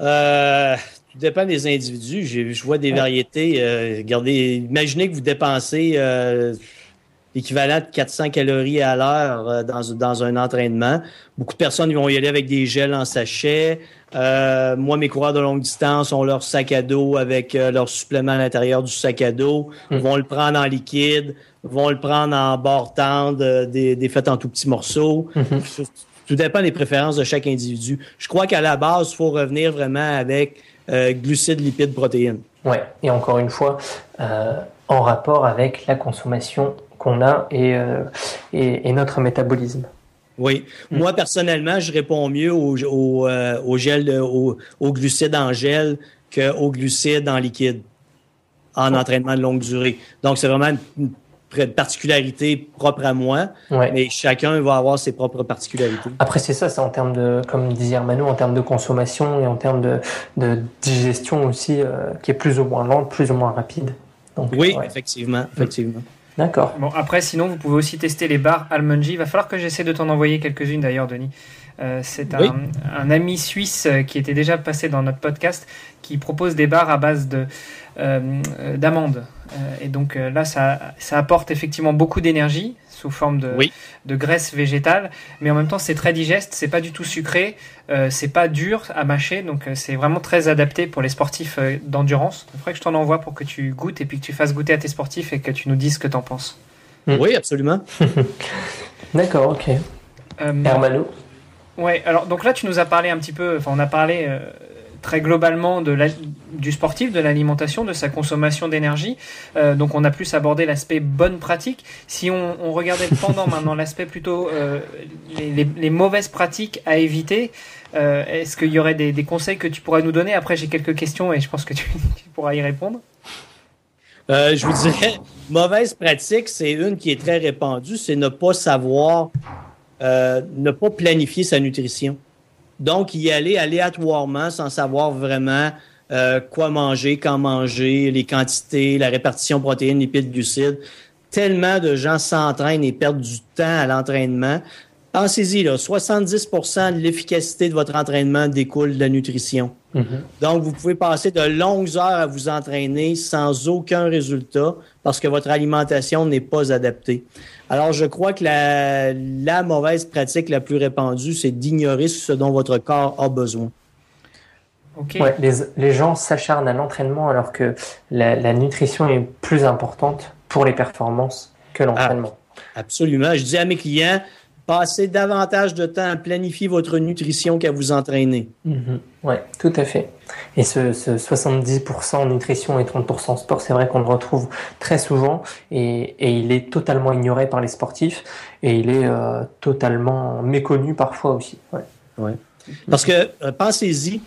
Euh, Tout dépend des individus. Je vois des ouais. variétés. regardez, imaginez que vous dépensez l'équivalent de 400 calories à l'heure euh, dans, dans un entraînement. Beaucoup de personnes vont y aller avec des gels en sachet. Euh, moi, mes coureurs de longue distance ont leur sac à dos avec euh, leur supplément à l'intérieur du sac à dos, Ils mm. vont le prendre en liquide, vont le prendre en bord tendre, des, des faits en tout petits morceaux. Mm-hmm. Tout dépend des préférences de chaque individu. Je crois qu'à la base, il faut revenir vraiment avec glucides, lipides, protéines. Ouais, et encore une fois, en rapport avec la consommation qu'on a euh, et, et, notre métabolisme. Oui. Mm. Moi, personnellement, je réponds mieux au, au, euh, au gel, au, au, glucides en gel qu'au glucides en liquide en entraînement de longue durée. Donc, c'est vraiment une, particularité propre à moi, mais chacun va avoir ses propres particularités. Après, c'est ça, c'est en termes de, comme disait Armano, en termes de consommation et en termes de, de digestion aussi, euh, qui est plus ou moins lente, plus ou moins rapide. Donc, oui, effectivement, effectivement. D'accord. Bon, après, sinon, vous pouvez aussi tester les barres Almonji. Il va falloir que j'essaie de t'en envoyer quelques-unes d'ailleurs, Denis. Euh, c'est un, ami suisse euh, qui était déjà passé dans notre podcast qui propose des barres à base de euh, d'amandes. et donc là, ça, ça apporte effectivement beaucoup d'énergie sous forme de, de graisse végétale, mais en même temps c'est très digeste, c'est pas du tout sucré, euh, c'est pas dur à mâcher, donc euh, c'est vraiment très adapté pour les sportifs euh, d'endurance. Il faudrait que je t'en envoie pour que tu goûtes et puis que tu fasses goûter à tes sportifs et que tu nous dises ce que t'en penses. Mm. Oui, absolument. D'accord, ok. Hermano. Ouais, alors donc là tu nous as parlé un petit peu, enfin on a parlé très globalement de la, du sportif, de l'alimentation, de sa consommation d'énergie. Euh, donc on a plus abordé l'aspect bonne pratique. Si on, on regardait pendant maintenant l'aspect plutôt euh, les, les, mauvaises pratiques à éviter, euh, est-ce qu'il y aurait des, des, conseils que tu pourrais nous donner? Après j'ai quelques questions et je pense que tu, tu pourras y répondre. Je vous dirais, mauvaise pratique, c'est une qui est très répandue, c'est ne pas savoir, ne pas planifier sa nutrition. Donc, y aller aléatoirement sans savoir vraiment euh, quoi manger, quand manger, les quantités, la répartition protéines, lipides, glucides. Tellement de gens s'entraînent et perdent du temps à l'entraînement. Pensez-y, là, 70% de l'efficacité de votre entraînement découle de la nutrition. Mm-hmm. Donc, vous pouvez passer de longues heures à vous entraîner sans aucun résultat parce que votre alimentation n'est pas adaptée. Alors, je crois que la, la mauvaise pratique la plus répandue, c'est d'ignorer ce dont votre corps a besoin. Ouais, les, les, gens s'acharnent à l'entraînement alors que la, la, nutrition est plus importante pour les performances que l'entraînement. Ah, absolument. Je dis à mes clients, Passez davantage de temps à planifier votre nutrition qu'à vous entraîner. Mhm. Oui, tout à fait. Et ce, 70% nutrition et 30% sport, c'est vrai qu'on le retrouve très souvent et, il est totalement ignoré par les sportifs et il est euh, totalement méconnu parfois aussi. Ouais. Parce que, euh, pensez-y,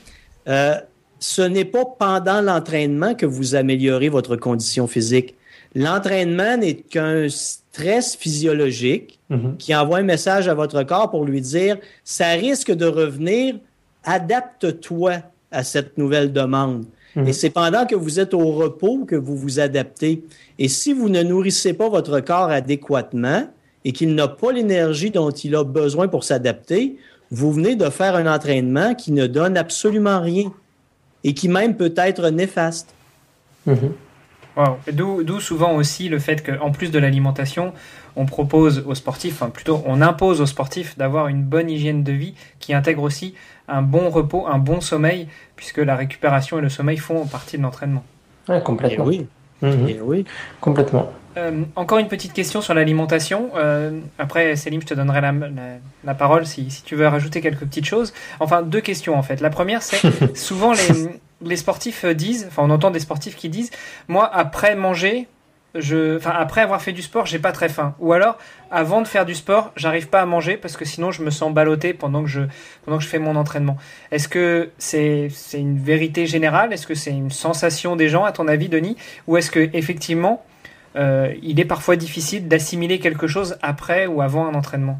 euh, ce n'est pas pendant l'entraînement que vous améliorez votre condition physique. L'entraînement n'est qu'un stress physiologique mhm. qui envoie un message à votre corps pour lui dire ça risque de revenir, adapte-toi à cette nouvelle demande. Mhm. Et c'est pendant que vous êtes au repos que vous vous adaptez. Et si vous ne nourrissez pas votre corps adéquatement et qu'il n'a pas l'énergie dont il a besoin pour s'adapter, vous venez de faire un entraînement qui ne donne absolument rien et qui même peut être néfaste. Mhm. D'où souvent aussi le fait qu'en plus de l'alimentation, on propose aux sportifs, enfin plutôt on impose aux sportifs d'avoir une bonne hygiène de vie qui intègre aussi un bon repos, un bon sommeil, puisque la récupération et le sommeil font partie de l'entraînement. Ouais, complètement. Et oui. Mhm. oui. Complètement. Euh, encore une petite question sur l'alimentation. Euh, après, Céline, je te donnerai la, la, parole si, si, tu veux rajouter quelques petites choses. Enfin, deux questions en fait. La première, c'est souvent les, les sportifs disent, enfin on entend des sportifs qui disent, moi après manger, je, enfin après avoir fait du sport, j'ai pas très faim. Ou alors avant de faire du sport, j'arrive pas à manger parce que sinon je me sens ballotté pendant que je pendant que je fais mon entraînement. Est-ce que c'est c'est une vérité générale? Est-ce que c'est une sensation des gens à ton avis, Denis? Ou est-ce que effectivement euh, il est parfois difficile d'assimiler quelque chose après ou avant un entraînement?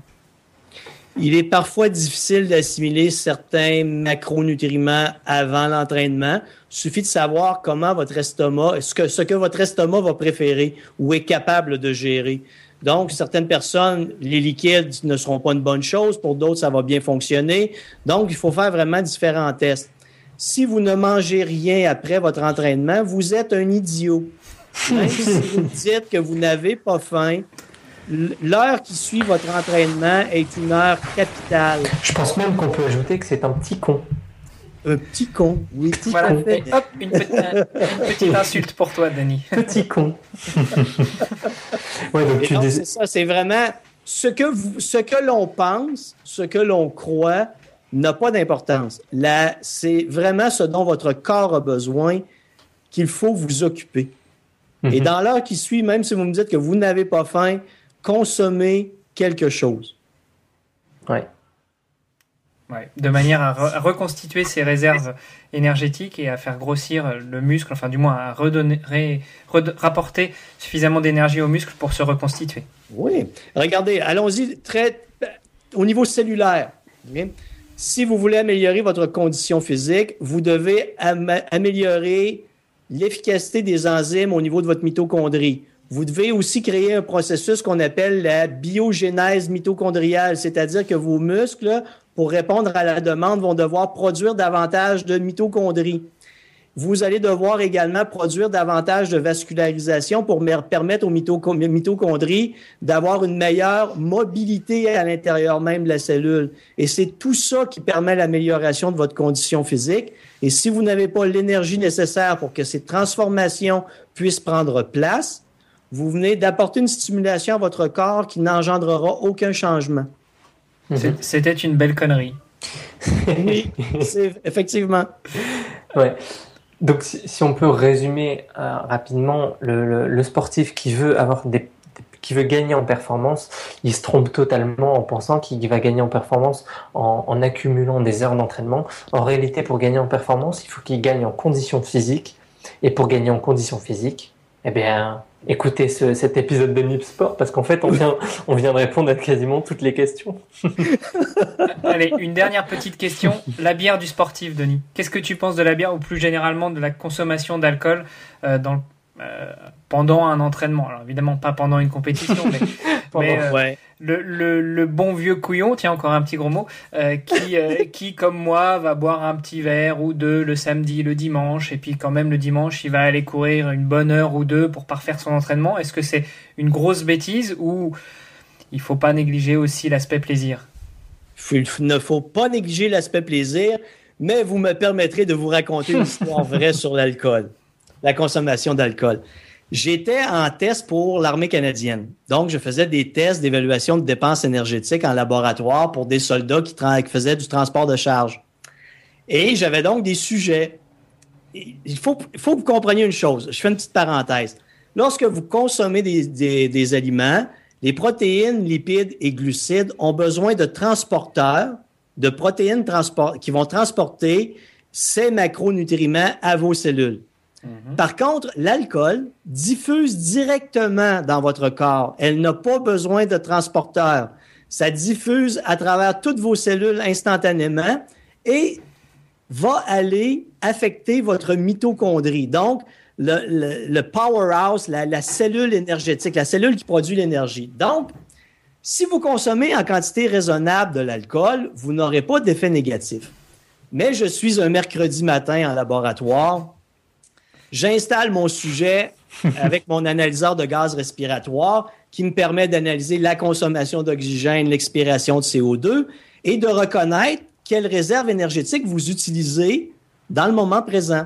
Il est parfois difficile d'assimiler certains macronutriments avant l'entraînement. Il suffit de savoir comment votre estomac, ce que, ce que votre estomac va préférer ou est capable de gérer. Donc, certaines personnes, les liquides ne seront pas une bonne chose. Pour d'autres, ça va bien fonctionner. Donc, il faut faire vraiment différents tests. Si vous ne mangez rien après votre entraînement, vous êtes un idiot. Si vous dites que vous n'avez pas faim, l'heure qui suit votre entraînement est une heure capitale. Je pense même qu'on peut ajouter que c'est un petit con. Un petit con, oui. Voilà, à fait. et hop, une petite, une petite insulte pour toi, Denis. Petit con. ouais, donc tu non, dis- c'est ça, c'est vraiment ce que, vous- ce que l'on pense, ce que l'on croit n'a pas d'importance. Là, c'est vraiment ce dont votre corps a besoin qu'il faut vous occuper. Et Mhm. dans l'heure qui suit, même si vous me dites que vous n'avez pas faim, consommez quelque chose. Ouais. Ouais, de manière à, re- à reconstituer ses réserves énergétiques et à faire grossir le muscle, enfin du moins à redonner, red- rapporter suffisamment d'énergie au muscle pour se reconstituer. Oui. Regardez, allons-y très au niveau cellulaire. Si vous voulez améliorer votre condition physique, vous devez am- améliorer l'efficacité des enzymes au niveau de votre mitochondrie. Vous devez aussi créer un processus qu'on appelle la biogénèse mitochondriale, c'est-à-dire que vos muscles, pour répondre à la demande, vont devoir produire davantage de mitochondries. Vous allez devoir également produire davantage de vascularisation pour permettre aux mitochondries d'avoir une meilleure mobilité à l'intérieur même de la cellule. Et c'est tout ça qui permet l'amélioration de votre condition physique. Et si vous n'avez pas l'énergie nécessaire pour que ces transformations puissent prendre place, vous venez d'apporter une stimulation à votre corps qui n'engendrera aucun changement. Mhm. C'était une belle connerie. Oui, c'est effectivement. Ouais. Donc, si, si on peut résumer euh, rapidement, le, le- le sportif qui veut avoir des, qui veut gagner en performance, il se trompe totalement en pensant qu'il va gagner en performance en, en accumulant des heures d'entraînement. En réalité, pour gagner en performance, il faut qu'il gagne en conditions physiques. Et pour gagner en conditions physiques, eh bien, écoutez ce- cet épisode de Nip Sport parce qu'en fait, on vient, on vient de répondre à quasiment toutes les questions. Allez, une dernière petite question. La bière du sportif, Denis. Qu'est-ce que tu penses de la bière ou plus généralement de la consommation d'alcool euh, dans euh, pendant un entraînement? Alors évidemment pas pendant une compétition, mais, mais, euh, Ouais. le, le, le bon vieux couillon, tiens encore un petit gros mot, euh, qui, euh, qui comme moi va boire un petit verre ou deux le samedi, le dimanche, et puis quand même le dimanche il va aller courir une bonne heure ou deux pour parfaire son entraînement. Est-ce que c'est une grosse bêtise ou il faut pas négliger aussi l'aspect plaisir? Il ne faut pas négliger l'aspect plaisir, mais vous me permettrez de vous raconter une histoire vraie sur l'alcool, la consommation d'alcool. J'étais en test pour l'armée canadienne. Donc, je faisais des tests d'évaluation de dépenses énergétiques en laboratoire pour des soldats qui, faisaient du transport de charge. Et j'avais donc des sujets. Il faut, faut que vous compreniez une chose. Je fais une petite parenthèse. Lorsque vous consommez des, des- des aliments, les protéines, lipides et glucides ont besoin de transporteurs de protéines transport- qui vont transporter ces macronutriments à vos cellules. Par contre, l'alcool diffuse directement dans votre corps. Elle n'a pas besoin de transporteur. Ça diffuse à travers toutes vos cellules instantanément et va aller affecter votre mitochondrie. Donc, le powerhouse, la, la cellule énergétique, la cellule qui produit l'énergie. Donc, si vous consommez en quantité raisonnable de l'alcool, vous n'aurez pas d'effet négatif. Mais je suis un mercredi matin en laboratoire. J'installe mon sujet avec mon analyseur de gaz respiratoire qui me permet d'analyser la consommation d'oxygène, l'expiration de CO2 et de reconnaître quelle réserve énergétique vous utilisez dans le moment présent.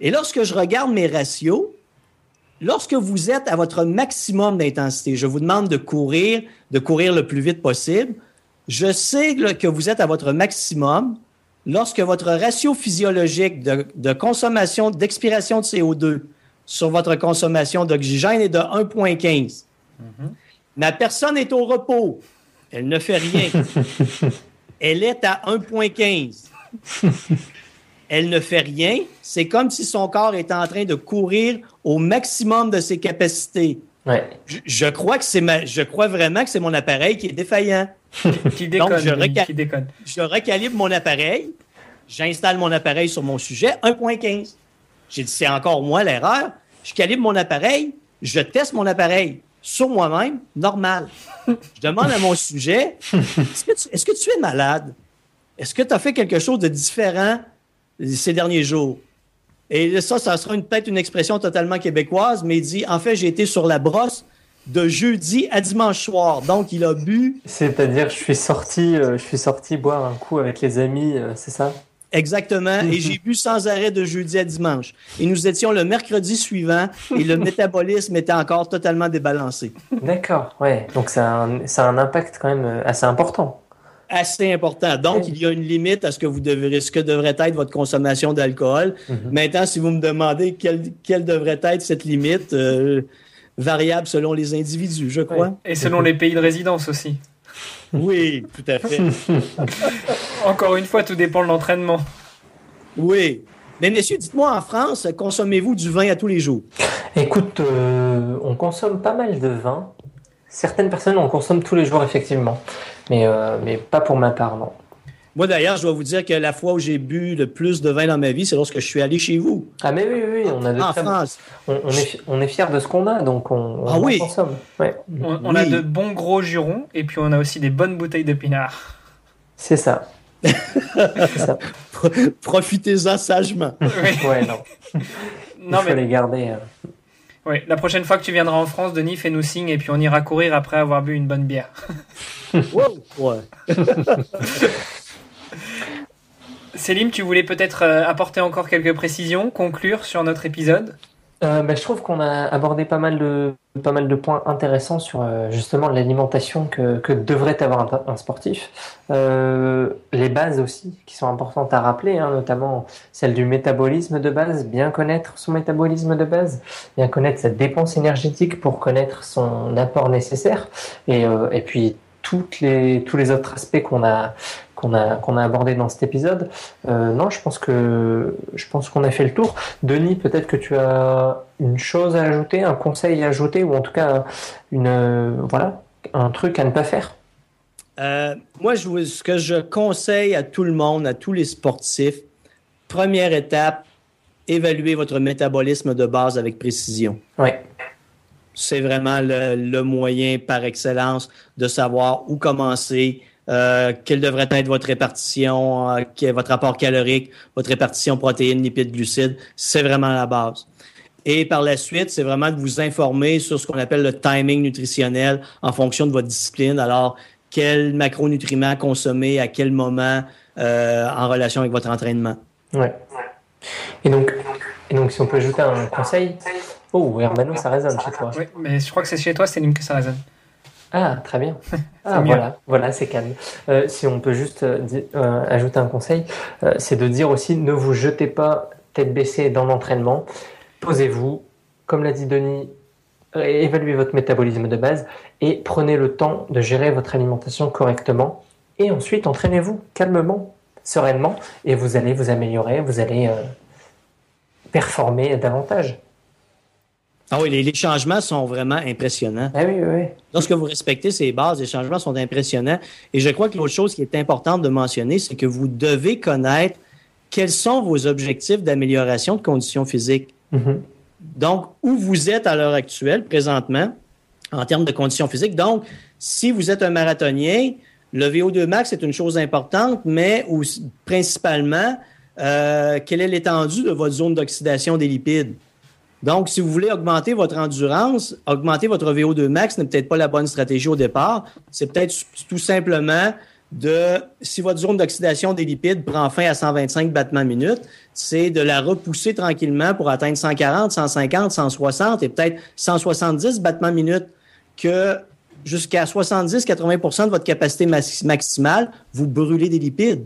Et lorsque je regarde mes ratios, lorsque vous êtes à votre maximum d'intensité, je vous demande de courir, de courir le plus vite possible. Je sais que vous êtes à votre maximum lorsque votre ratio physiologique de, de consommation, d'expiration de CO2 sur votre consommation d'oxygène est de 1,15. Ma personne est au repos. Elle ne fait rien. Elle est à 1,15. Elle ne fait rien. C'est comme si son corps était en train de courir au maximum de ses capacités. Ouais. Je, je crois que c'est ma, je crois vraiment que c'est mon appareil qui est défaillant. Qui déconne, Donc, je Denis, reca- qui déconne. Je recalibre mon appareil, j'installe mon appareil sur mon sujet, 1.15. J'ai dit, c'est encore moi l'erreur. Je calibre mon appareil, je teste mon appareil sur moi-même, normal. Je demande à mon sujet, est-ce que, tu, est-ce que tu es malade? Est-ce que tu as fait quelque chose de différent ces derniers jours? Et ça, ça sera peut-être une expression totalement québécoise, mais il dit, en fait, j'ai été sur la brosse, de jeudi à dimanche soir. Donc, il a bu. C'est-à-dire, je suis sorti, euh, je suis sorti boire un coup avec les amis, euh, c'est ça? Exactement. Et j'ai bu sans arrêt de jeudi à dimanche. Et nous étions le mercredi suivant et le métabolisme était encore totalement débalancé. D'accord, ouais. Donc ça a, un, ça a un impact quand même euh, assez important. Assez important. Donc, il y a une limite à ce que vous devrez, ce que devrait être votre consommation d'alcool. Mhm. Maintenant, si vous me demandez quelle, quelle devrait être cette limite, euh, variable selon les individus, je crois. Et selon les pays de résidence aussi. Oui, tout à fait. Encore une fois, tout dépend de l'entraînement. Oui. Mais messieurs, dites-moi, en France, consommez-vous du vin à tous les jours? Écoute, euh, on consomme pas mal de vin. Certaines personnes en consomment tous les jours, effectivement. Mais, euh, mais pas pour ma part, non. Moi, d'ailleurs, je dois vous dire que la fois où j'ai bu le plus de vin dans ma vie, c'est lorsque je suis allé chez vous. Ah, mais oui, oui, oui, on a de En très- France. On, on est, on est fiers de ce qu'on a, donc on, on Ah en oui. consomme. Ouais. On, on a de bons gros jurons et puis on a aussi des bonnes bouteilles de pinard. C'est ça. Profitez-en sagement. Oui. Ouais, non. Non, Il faut mais les garder. euh. oui, la prochaine fois que tu viendras en France, Denis, fais-nous signe et puis on ira courir après avoir bu une bonne bière. Wow. Ouais. Célim, tu voulais peut-être euh, apporter encore quelques précisions, conclure sur notre épisode? Euh, ben, je trouve qu'on a abordé pas mal de, pas mal de points intéressants sur euh, justement l'alimentation que, que devrait avoir un, sportif. Les bases aussi, qui sont importantes à rappeler, hein, notamment celle du métabolisme de base, bien connaître son métabolisme de base, bien connaître sa dépense énergétique pour connaître son apport nécessaire, et, et puis les, tous les autres aspects qu'on a, qu'on a, qu'on a abordés dans cet épisode. Euh, non, je pense que je pense qu'on a fait le tour. Denis, peut-être que tu as une chose à ajouter, un conseil à ajouter, ou en tout cas une euh, voilà un truc à ne pas faire? Euh, moi, je, ce que je conseille à tout le monde, à tous les sportifs, première étape, évaluez votre métabolisme de base avec précision. Ouais. C'est vraiment le, le moyen par excellence de savoir où commencer, euh, quelle devrait être votre répartition, euh, votre rapport calorique, votre répartition protéines, lipides, glucides? C'est vraiment la base. Et par la suite, c'est vraiment de vous informer sur ce qu'on appelle le timing nutritionnel en fonction de votre discipline. Alors, quels macronutriments consommer à quel moment euh, en relation avec votre entraînement. Ouais. Et donc, et donc, si on peut ajouter un conseil. Oh, Hermano, ça résonne chez toi. Oui, mais je crois que c'est chez toi, Célim, que ça résonne. Ah, très bien. Ah, voilà, voilà, c'est calme. Euh, si on peut juste euh, euh, ajouter un conseil, euh, c'est de dire aussi ne vous jetez pas tête baissée dans l'entraînement. Posez-vous, comme l'a dit Denis, évaluez votre métabolisme de base et prenez le temps de gérer votre alimentation correctement. Et ensuite, entraînez-vous calmement, sereinement, et vous allez vous améliorer, vous allez performer davantage. Ah oui, les, les changements sont vraiment impressionnants. Ah oui, oui. Lorsque vous respectez ces bases, les changements sont impressionnants. Et je crois que l'autre chose qui est importante de mentionner, c'est que vous devez connaître quels sont vos objectifs d'amélioration de conditions physiques. Mhm. Donc, où vous êtes à l'heure actuelle, présentement, en termes de conditions physiques. Donc, si vous êtes un marathonien, le VO2 max est une chose importante, mais principalement, euh, quelle est l'étendue de votre zone d'oxydation des lipides? Donc, si vous voulez augmenter votre endurance, augmenter votre VO2 max n'est peut-être pas la bonne stratégie au départ. C'est peut-être tout simplement de, si votre zone d'oxydation des lipides prend fin à 125 battements minutes, c'est de la repousser tranquillement pour atteindre 140, 150, 160 et peut-être 170 battements minutes que jusqu'à 70-80% de votre capacité max- maximale, vous brûlez des lipides.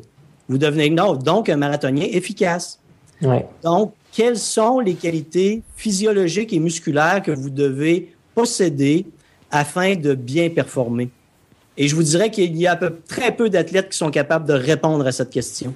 Vous devenez donc un marathonien efficace. Ouais. Donc, quelles sont les qualités physiologiques et musculaires que vous devez posséder afin de bien performer? Et je vous dirais qu'il y a très peu d'athlètes qui sont capables de répondre à cette question.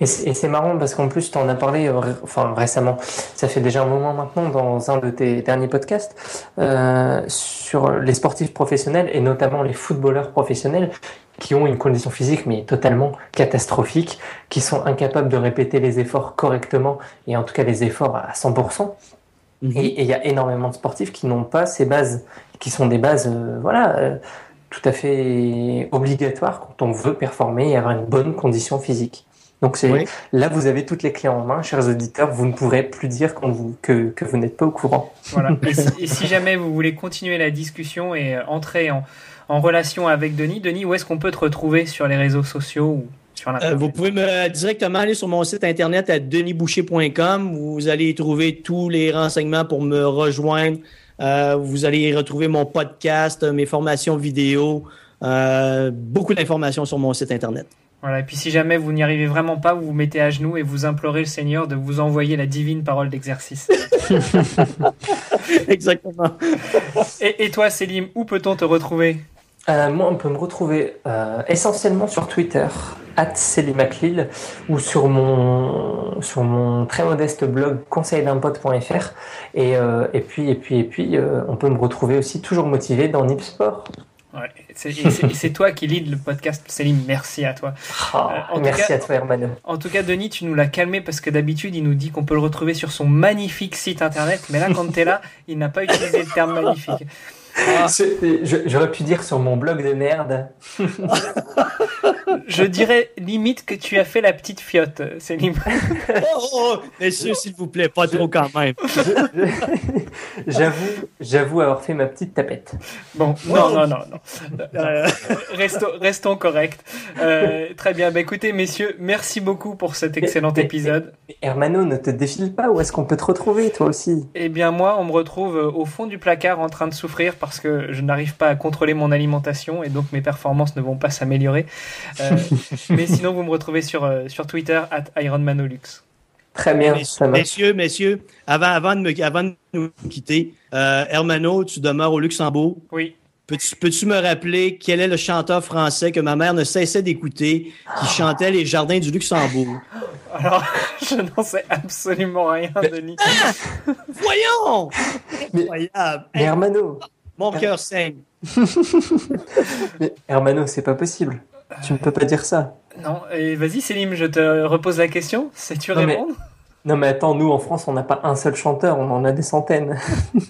Et c'est marrant parce qu'en plus, tu en as parlé euh, enfin, récemment, ça fait déjà un moment maintenant dans un de tes derniers podcasts, euh, sur les sportifs professionnels et notamment les footballeurs professionnels qui ont une condition physique mais totalement catastrophique, qui sont incapables de répéter les efforts correctement et en tout cas les efforts à 100%. Et et il y a énormément de sportifs qui n'ont pas ces bases, qui sont des bases, euh, voilà, euh, tout à fait obligatoires quand on veut performer et avoir une bonne condition physique. Donc c'est là vous avez toutes les clés en main, chers auditeurs. Vous ne pourrez plus dire vous, que, que vous n'êtes pas au courant. Voilà. Et si, jamais vous voulez continuer la discussion et euh, entrer en, en relation avec Denis, Denis, où est-ce qu'on peut te retrouver sur les réseaux sociaux ou sur euh, Vous pouvez me, directement aller sur mon site internet à denisboucher.com. Vous allez y trouver tous les renseignements pour me rejoindre. Euh, vous allez y retrouver mon podcast, mes formations vidéo, beaucoup d'informations sur mon site internet. Voilà, et puis si jamais vous n'y arrivez vraiment pas, vous vous mettez à genoux et vous implorez le Seigneur de vous envoyer la divine parole d'exercice. Exactement. Et, toi, Célim, où peut-on te retrouver? Euh, Moi, on peut me retrouver euh, essentiellement sur Twitter, at ou sur mon, sur mon très modeste blog conseildunpote.fr. Et, euh, et puis, et puis, et puis on peut me retrouver aussi toujours motivé dans Nipsport. Ouais, c'est toi qui lead le podcast, Céline. Merci à toi. Ah, euh, merci à toi, Hermano. En tout cas, Denis, tu nous l'as calmé parce que d'habitude, il nous dit qu'on peut le retrouver sur son magnifique site internet. Mais là, quand tu es là, il n'a pas utilisé le terme magnifique. Ah. J'aurais pu dire sur mon blog de merde. Je dirais limite que tu as fait la petite fiotte, Céline. oh, oh, messieurs, s'il vous plaît, pas trop quand même. J'avoue, j'avoue avoir fait ma petite tapette. Bon, non, non, non, non. Euh, restons, restons corrects. Euh, très bien. Bah, écoutez, messieurs, merci beaucoup pour cet excellent épisode. Hermano, ne te défile pas. Où est-ce qu'on peut te retrouver, toi aussi? Eh bien, moi, on me retrouve au fond du placard en train de souffrir parce que je n'arrive pas à contrôler mon alimentation et donc mes performances ne vont pas s'améliorer. Euh, mais sinon, vous me retrouvez sur, euh, sur Twitter, at IronManolux. Très bien. messieurs, messieurs, avant, avant, de, me, avant de nous quitter, euh, Hermano, tu demeures au Luxembourg. Oui. Peux-tu peux me rappeler quel est le chanteur français que ma mère ne cessait d'écouter qui chantait Les Jardins du Luxembourg? Alors, je n'en sais absolument rien, Denis. Voyons! Mais, Hermano, mon cœur saigne. Mais Hermano, c'est pas possible. Tu ne peux pas dire ça. Non, et vas-y Célim, je te repose la question. Sais-tu répondre? Non mais attends, nous en France, on n'a pas un seul chanteur, on en a des centaines.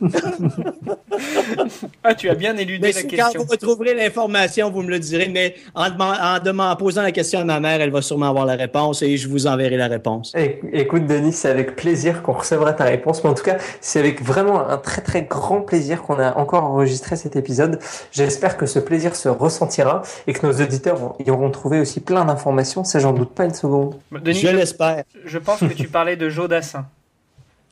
ah, tu as bien éludé la question. Quand vous retrouverez l'information, vous me le direz, mais en, en, posant la question à ma mère, elle va sûrement avoir la réponse et je vous enverrai la réponse. Écoute Denis, c'est avec plaisir qu'on recevra ta réponse, mais en tout cas, c'est avec vraiment un très très grand plaisir qu'on a encore enregistré cet épisode. J'espère que ce plaisir se ressentira et que nos auditeurs y auront trouvé aussi plein d'informations, ça j'en doute pas une seconde. Denis, je l'espère. Je pense que tu parlais de Joe Dassin.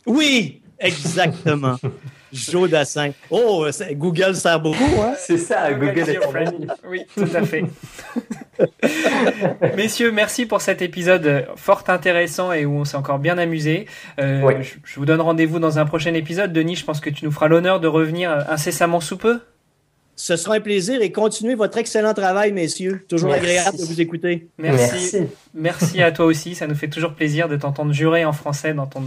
Oui, exactement. Joe Dassin. Oh, Google sert beaucoup, hein? C'est ça, Google, est ton Oui, tout à fait. Messieurs, merci pour cet épisode fort intéressant et où on s'est encore bien amusé. Euh, je, vous donne rendez-vous dans un prochain épisode. Denis, je pense que tu nous feras l'honneur de revenir incessamment sous peu. Ce sera un plaisir et continuez votre excellent travail, messieurs. Toujours agréable de vous écouter. Merci. Merci. à toi aussi. Ça nous fait toujours plaisir de t'entendre jurer en français dans ton,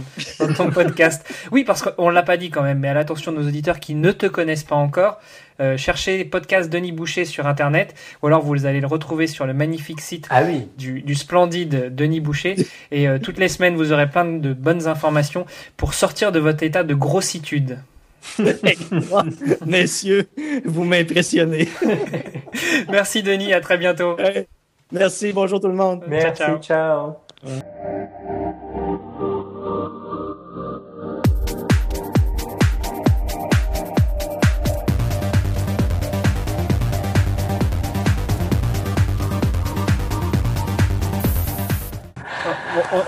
ton podcast. Oui, parce qu'on l'a pas dit quand même, mais à l'attention de nos auditeurs qui ne te connaissent pas encore, euh, cherchez podcast Denis Boucher sur Internet, ou alors vous allez le retrouver sur le magnifique site ah oui. du, du, splendide Denis Boucher. Et euh, toutes les semaines, vous aurez plein de bonnes informations pour sortir de votre état de grossitude. Messieurs, vous m'impressionnez. Merci Denis, à très bientôt. Merci, bonjour tout le monde. Merci, ciao.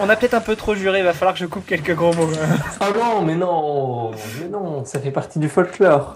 On a peut-être un peu trop juré, va falloir que je coupe quelques gros mots. ah non, mais non, mais non, ça fait partie du folklore.